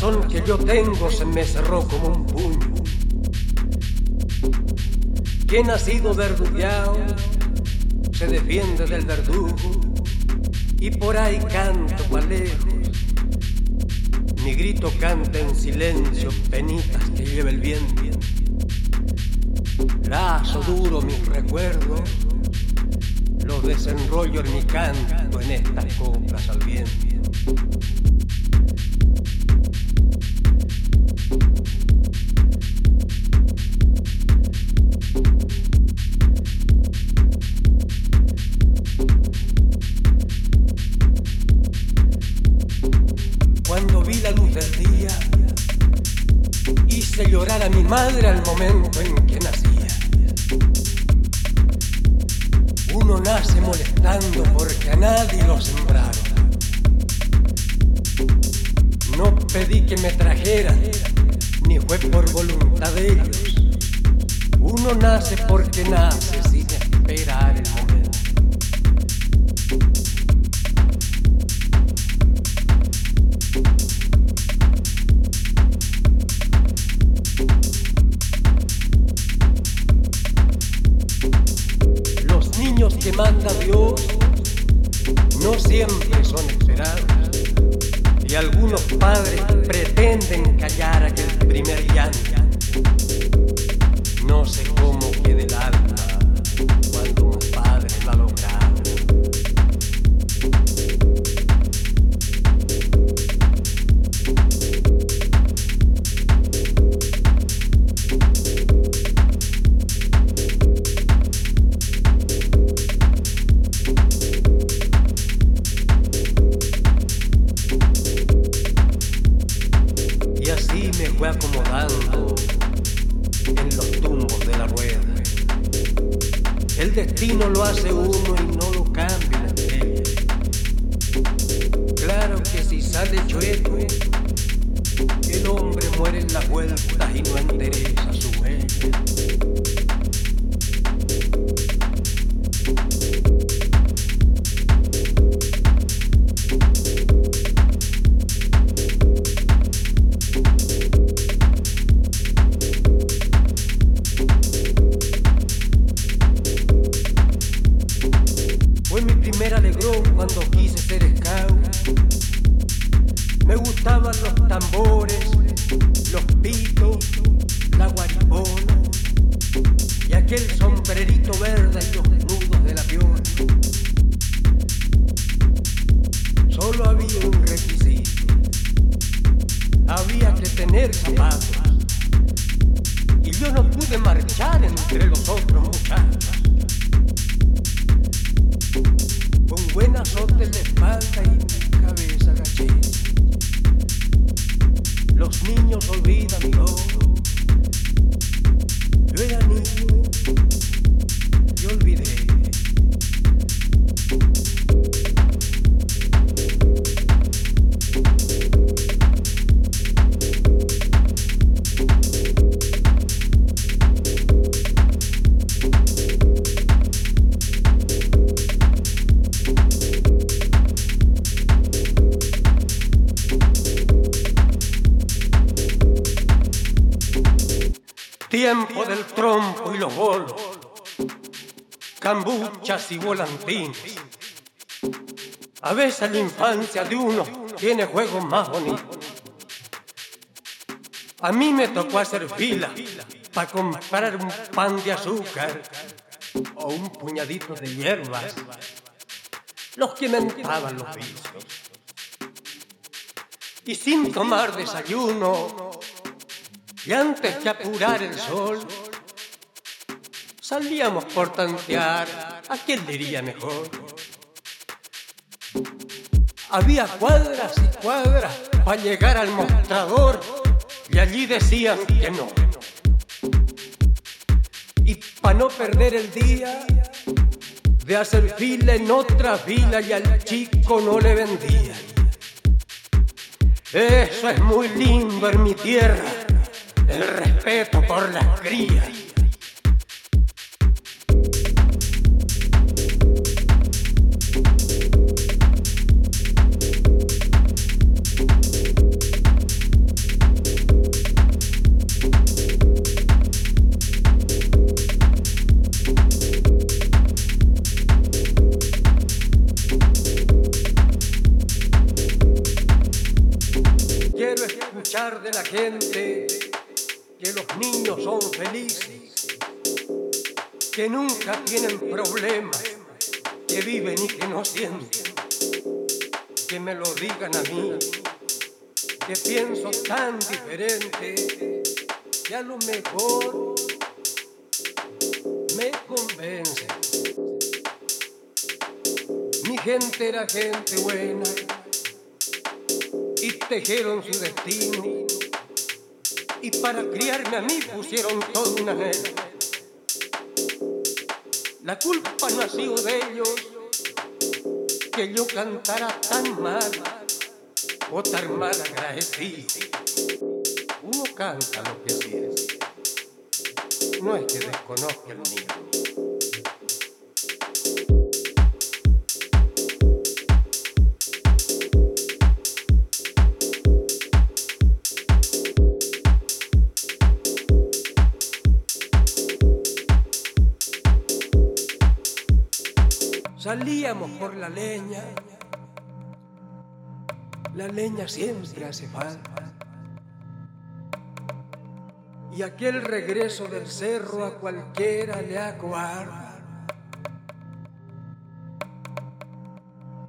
corazón que yo tengo se me cerró como un puño. Quien ha sido verdugueado se defiende del verdugo y por ahí canto pa' lejos. Mi grito canta en silencio penitas que lleva el viento. Lazo duro mis recuerdos, los desenrollo en mi canto en estas coplas al viento. A mi madre al momento en que nacía. Uno nace molestando porque a nadie lo sembraron. No pedí que me trajeran, ni fue por voluntad de ellos. Uno nace porque nace fue acomodando en los tumbos de la rueda. El destino lo hace uno y no lo cambia. Claro que si sale chueco, el hombre muere en las vueltas y no endereza Me gustaban los tambores, los pitos, la guaripona y aquel sombrerito verde y los nudos de la piola. Solo había un requisito. Había que tener zapatos. Y yo no pude marchar entre los otros muchachos. Tiempo del trompo y los bolos, cambuchas y volantines. A veces la infancia de uno tiene juegos más bonitos. A mí me tocó hacer fila para comprar un pan de azúcar o un puñadito de hierbas, los que mentaban los vicios. Y sin tomar desayuno, y antes que apurar el sol, salíamos por tantear a quién le iría mejor. Había cuadras y cuadras para llegar al mostrador y allí decían que no. Y para no perder el día de hacer fila en otra fila y al chico no le vendían. Eso es muy lindo en mi tierra, el respeto por las crías. de la gente que nunca tienen problemas, que viven y que no sienten. Que me lo digan a mí, que pienso tan diferente, que a lo mejor me convence. Mi gente era gente buena y tejieron su destino. Y para criarme a mí pusieron toda una anhelo. La culpa no ha sido de ellos que yo cantara tan mal o tan mal agradecido. Uno canta lo que siente. No es que desconozca el mío. Salíamos por la leña. La leña siempre hace falta. Y aquel regreso del cerro a cualquiera le acuarda.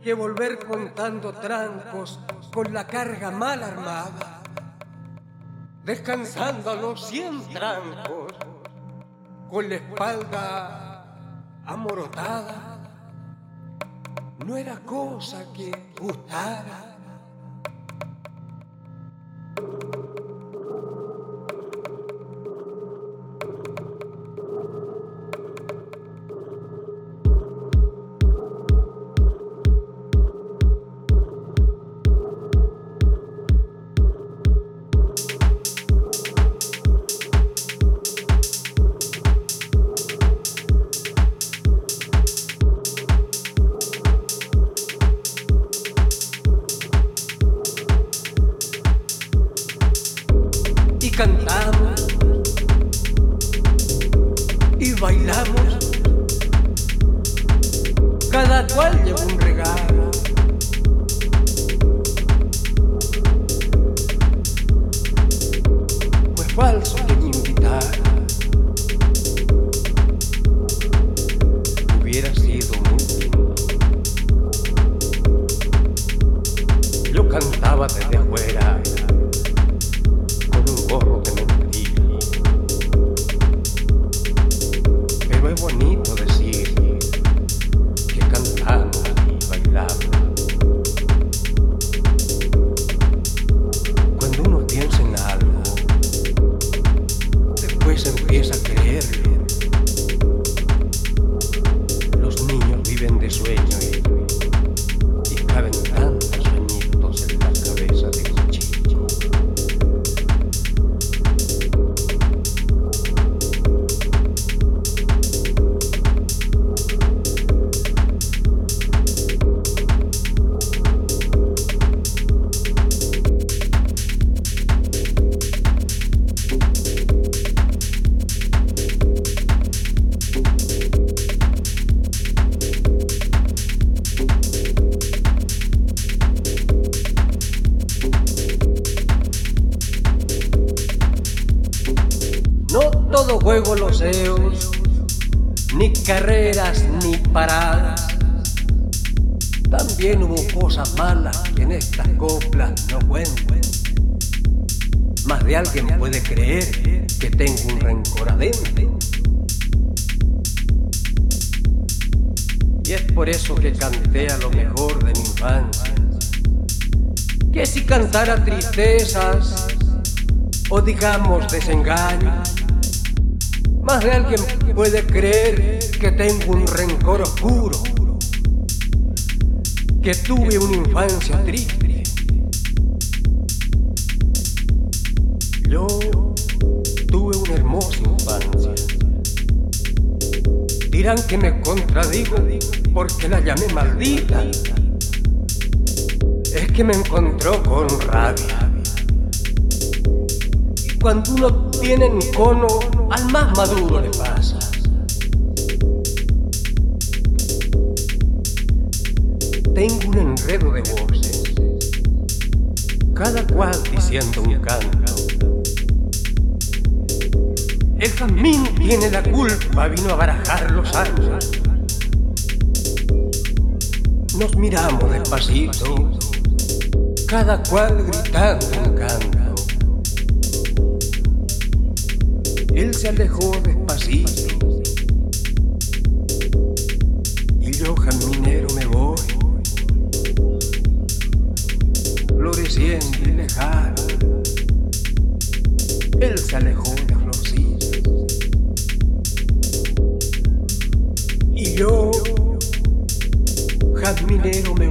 Que volver contando trancos con la carga mal armada. Descansando a los cien trancos con la espalda amorotada no era cosa que gustara. 12 todo juego los eos, ni carreras ni paradas. También hubo cosas malas que en estas coplas no cuentan. Más de alguien puede creer que tengo un rencor adentro. Y es por eso que canté a lo mejor de mi infancia. Que si cantara tristezas o digamos desengaños, más de alguien puede creer que tengo un rencor oscuro, que tuve una infancia triste. Yo tuve una hermosa infancia. Dirán que me contradigo porque la llamé maldita. Es que me encontró con rabia. Y cuando uno tiene un cono al más maduro le pasa. Tengo un enredo de voces. cada cual diciendo un canto. El jazmín tiene la culpa, vino a barajar los años. Nos miramos despacito, cada cual gritando un canto. Él se alejó despacito y yo jazminero me voy, floreciendo y lejano. Él se alejó de florcillas y yo jazminero me